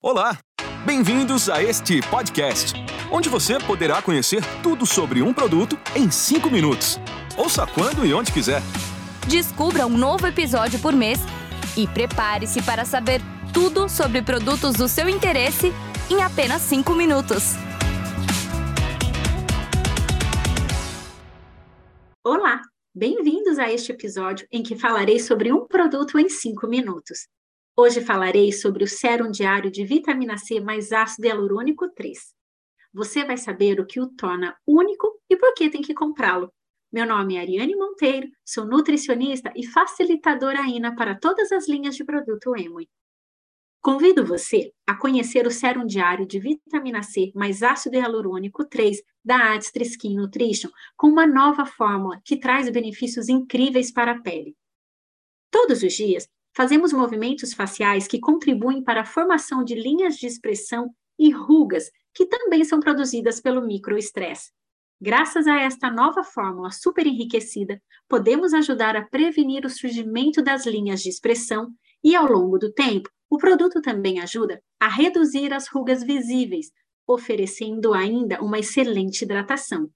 Olá, bem-vindos a este podcast, onde você poderá conhecer tudo sobre um produto em 5 minutos. Ouça quando e onde quiser. Descubra um novo episódio por mês e prepare-se para saber tudo sobre produtos do seu interesse em apenas 5 minutos. Olá, bem-vindos a este episódio em que falarei sobre um produto em 5 minutos. Hoje falarei sobre o sérum diário de vitamina C mais ácido hialurônico 3. Você vai saber o que o torna único e por que tem que comprá-lo. Meu nome é Ariane Monteiro, sou nutricionista e facilitadora AINA para todas as linhas de produto Emoi. Convido você a conhecer o sérum diário de vitamina C mais ácido hialurônico 3 da Adstri Skin Nutrition com uma nova fórmula que traz benefícios incríveis para a pele. Todos os dias, Fazemos movimentos faciais que contribuem para a formação de linhas de expressão e rugas, que também são produzidas pelo microestresse. Graças a esta nova fórmula super enriquecida, podemos ajudar a prevenir o surgimento das linhas de expressão e, ao longo do tempo, o produto também ajuda a reduzir as rugas visíveis, oferecendo ainda uma excelente hidratação.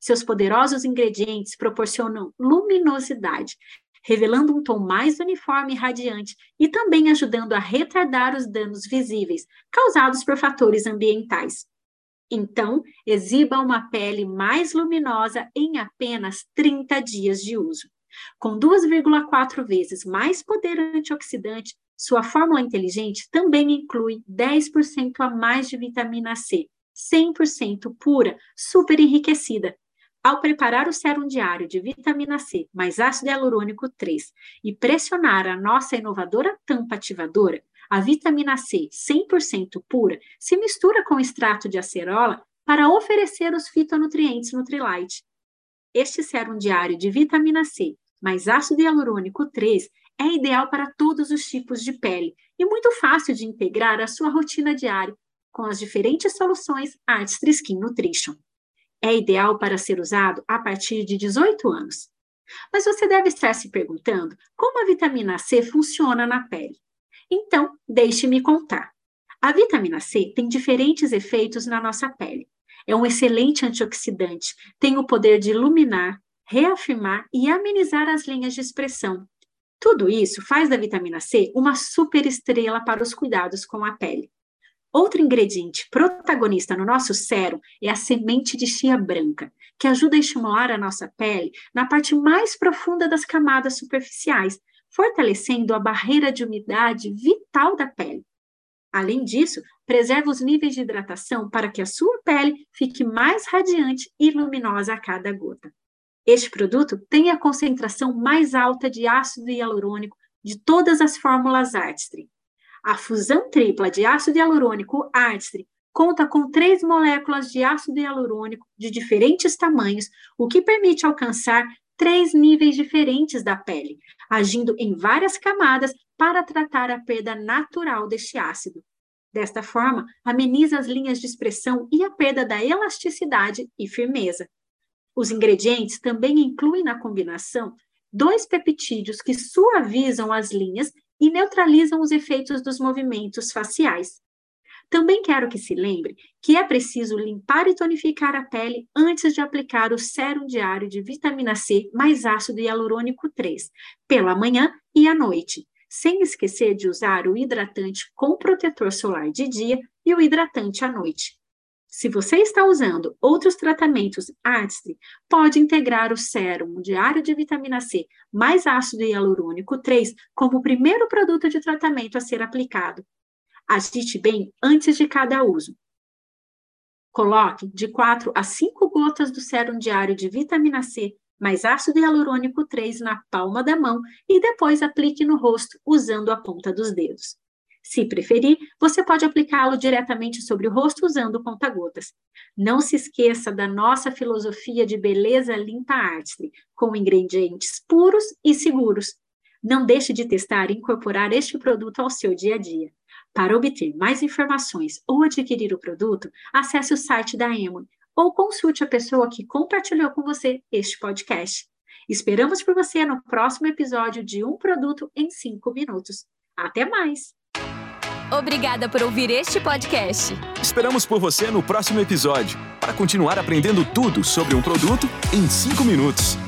Seus poderosos ingredientes proporcionam luminosidade, revelando um tom mais uniforme e radiante e também ajudando a retardar os danos visíveis causados por fatores ambientais. Então, exiba uma pele mais luminosa em apenas 30 dias de uso. Com 2,4 vezes mais poder antioxidante, sua fórmula inteligente também inclui 10% a mais de vitamina C, 100% pura, super enriquecida, ao preparar o sérum diário de vitamina C mais ácido hialurônico 3 e pressionar a nossa inovadora tampa ativadora, a vitamina C 100% pura se mistura com extrato de acerola para oferecer os fitonutrientes Nutrilite. Este sérum diário de vitamina C mais ácido hialurônico 3 é ideal para todos os tipos de pele e muito fácil de integrar à sua rotina diária com as diferentes soluções Artistry Skin Nutrition é ideal para ser usado a partir de 18 anos. Mas você deve estar se perguntando como a vitamina C funciona na pele. Então, deixe-me contar. A vitamina C tem diferentes efeitos na nossa pele. É um excelente antioxidante, tem o poder de iluminar, reafirmar e amenizar as linhas de expressão. Tudo isso faz da vitamina C uma super estrela para os cuidados com a pele. Outro ingrediente protagonista no nosso sérum é a semente de chia branca, que ajuda a estimular a nossa pele na parte mais profunda das camadas superficiais, fortalecendo a barreira de umidade vital da pele. Além disso, preserva os níveis de hidratação para que a sua pele fique mais radiante e luminosa a cada gota. Este produto tem a concentração mais alta de ácido hialurônico de todas as fórmulas Artistry, a fusão tripla de ácido hialurônico Artistry conta com três moléculas de ácido hialurônico de diferentes tamanhos, o que permite alcançar três níveis diferentes da pele, agindo em várias camadas para tratar a perda natural deste ácido. Desta forma, ameniza as linhas de expressão e a perda da elasticidade e firmeza. Os ingredientes também incluem na combinação dois peptídeos que suavizam as linhas e neutralizam os efeitos dos movimentos faciais. Também quero que se lembre que é preciso limpar e tonificar a pele antes de aplicar o sérum diário de vitamina C mais ácido hialurônico 3, pela manhã e à noite, sem esquecer de usar o hidratante com protetor solar de dia e o hidratante à noite. Se você está usando outros tratamentos Artistry, pode integrar o sérum diário de vitamina C mais ácido hialurônico 3 como o primeiro produto de tratamento a ser aplicado. Agite bem antes de cada uso. Coloque de 4 a 5 gotas do sérum diário de vitamina C mais ácido hialurônico 3 na palma da mão e depois aplique no rosto usando a ponta dos dedos. Se preferir, você pode aplicá-lo diretamente sobre o rosto usando conta-gotas. Não se esqueça da nossa filosofia de beleza limpa artistry, com ingredientes puros e seguros. Não deixe de testar e incorporar este produto ao seu dia a dia. Para obter mais informações ou adquirir o produto, acesse o site da Emon ou consulte a pessoa que compartilhou com você este podcast. Esperamos por você no próximo episódio de Um Produto em 5 Minutos. Até mais! Obrigada por ouvir este podcast. Esperamos por você no próximo episódio para continuar aprendendo tudo sobre um produto em 5 minutos.